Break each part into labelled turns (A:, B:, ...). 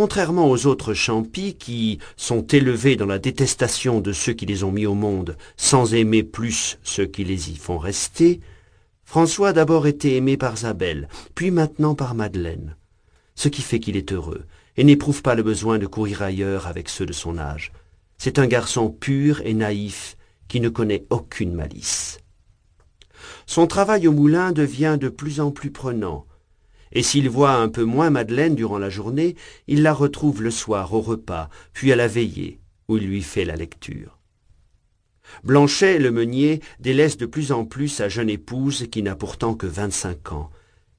A: Contrairement aux autres champis qui sont élevés dans la détestation de ceux qui les ont mis au monde, sans aimer plus ceux qui les y font rester, François a d'abord été aimé par Zabel, puis maintenant par Madeleine, ce qui fait qu'il est heureux, et n'éprouve pas le besoin de courir ailleurs avec ceux de son âge. C'est un garçon pur et naïf qui ne connaît aucune malice. Son travail au moulin devient de plus en plus prenant, et s'il voit un peu moins Madeleine durant la journée, il la retrouve le soir au repas, puis à la veillée, où il lui fait la lecture. Blanchet, le meunier, délaisse de plus en plus sa jeune épouse qui n'a pourtant que vingt-cinq ans.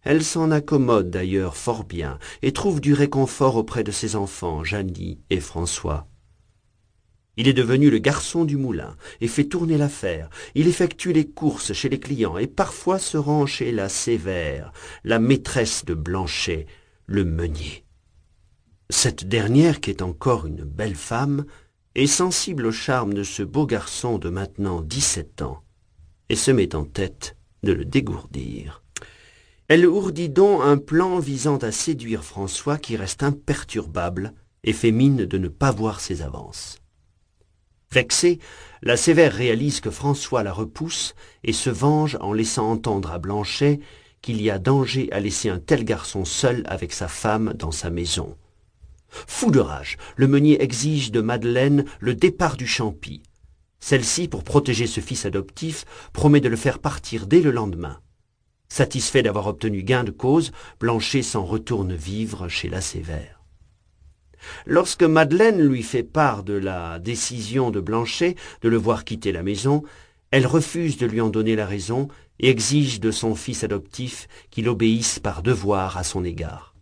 A: Elle s'en accommode d'ailleurs fort bien et trouve du réconfort auprès de ses enfants, Jeannie et François. Il est devenu le garçon du moulin et fait tourner l'affaire. Il effectue les courses chez les clients et parfois se rend chez la sévère, la maîtresse de Blanchet, le meunier. Cette dernière, qui est encore une belle femme, est sensible au charme de ce beau garçon de maintenant dix-sept ans et se met en tête de le dégourdir. Elle ourdit donc un plan visant à séduire François qui reste imperturbable et fait mine de ne pas voir ses avances. Vexée, la sévère réalise que François la repousse et se venge en laissant entendre à Blanchet qu'il y a danger à laisser un tel garçon seul avec sa femme dans sa maison. Fou de rage, le meunier exige de Madeleine le départ du champi. Celle-ci, pour protéger ce fils adoptif, promet de le faire partir dès le lendemain. Satisfait d'avoir obtenu gain de cause, Blanchet s'en retourne vivre chez la Sévère. Lorsque Madeleine lui fait part de la décision de Blanchet de le voir quitter la maison, elle refuse de lui en donner la raison et exige de son fils adoptif qu'il obéisse par devoir à son égard.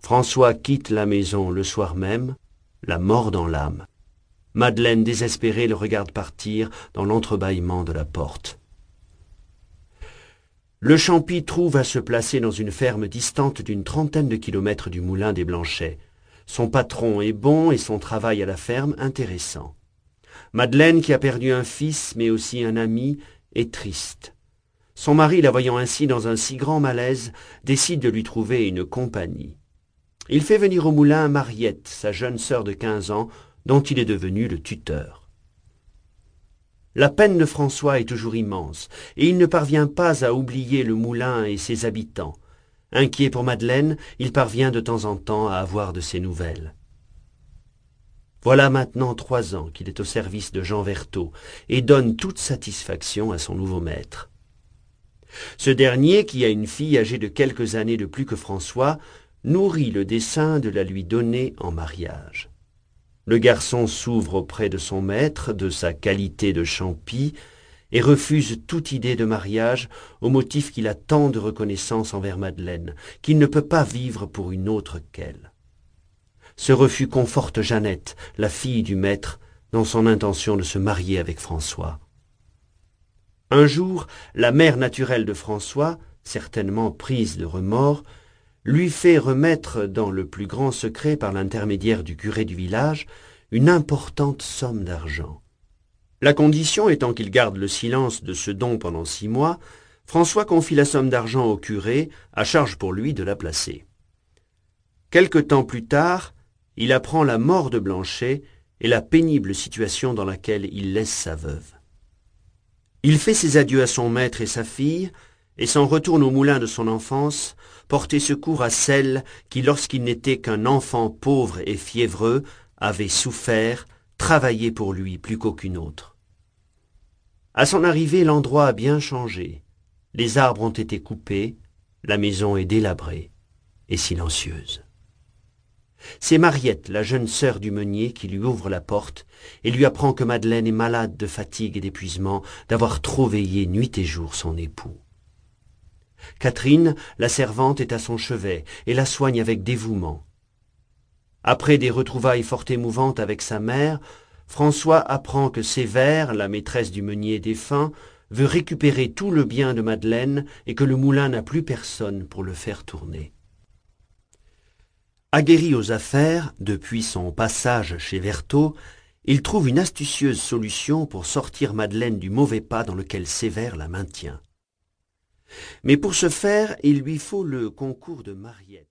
A: François quitte la maison le soir même, la mort dans l'âme. Madeleine désespérée le regarde partir dans l'entrebâillement de la porte. Le champi trouve à se placer dans une ferme distante d'une trentaine de kilomètres du moulin des Blanchets. Son patron est bon et son travail à la ferme intéressant. Madeleine, qui a perdu un fils mais aussi un ami, est triste. Son mari, la voyant ainsi dans un si grand malaise, décide de lui trouver une compagnie. Il fait venir au moulin Mariette, sa jeune sœur de quinze ans, dont il est devenu le tuteur. La peine de François est toujours immense, et il ne parvient pas à oublier le moulin et ses habitants. Inquiet pour Madeleine, il parvient de temps en temps à avoir de ses nouvelles. Voilà maintenant trois ans qu'il est au service de Jean Vertot et donne toute satisfaction à son nouveau maître. Ce dernier, qui a une fille âgée de quelques années de plus que François, nourrit le dessein de la lui donner en mariage. Le garçon s'ouvre auprès de son maître de sa qualité de champi, et refuse toute idée de mariage au motif qu'il a tant de reconnaissance envers Madeleine, qu'il ne peut pas vivre pour une autre qu'elle. Ce refus conforte Jeannette, la fille du maître, dans son intention de se marier avec François. Un jour, la mère naturelle de François, certainement prise de remords, lui fait remettre dans le plus grand secret par l'intermédiaire du curé du village une importante somme d'argent. La condition étant qu'il garde le silence de ce don pendant six mois, François confie la somme d'argent au curé, à charge pour lui de la placer. Quelque temps plus tard, il apprend la mort de Blanchet et la pénible situation dans laquelle il laisse sa veuve. Il fait ses adieux à son maître et sa fille, et s'en retourne au moulin de son enfance, porter secours à celle qui, lorsqu'il n'était qu'un enfant pauvre et fiévreux, avait souffert, travaillé pour lui plus qu'aucune autre. À son arrivée, l'endroit a bien changé. Les arbres ont été coupés, la maison est délabrée et silencieuse. C'est Mariette, la jeune sœur du meunier, qui lui ouvre la porte et lui apprend que Madeleine est malade de fatigue et d'épuisement, d'avoir trop veillé nuit et jour son époux. Catherine, la servante, est à son chevet et la soigne avec dévouement. Après des retrouvailles fort émouvantes avec sa mère, François apprend que Sévère, la maîtresse du meunier défunt, veut récupérer tout le bien de Madeleine et que le moulin n'a plus personne pour le faire tourner. Aguerri aux affaires, depuis son passage chez Vertot, il trouve une astucieuse solution pour sortir Madeleine du mauvais pas dans lequel Sévère la maintient. Mais pour ce faire, il lui faut le concours de Mariette.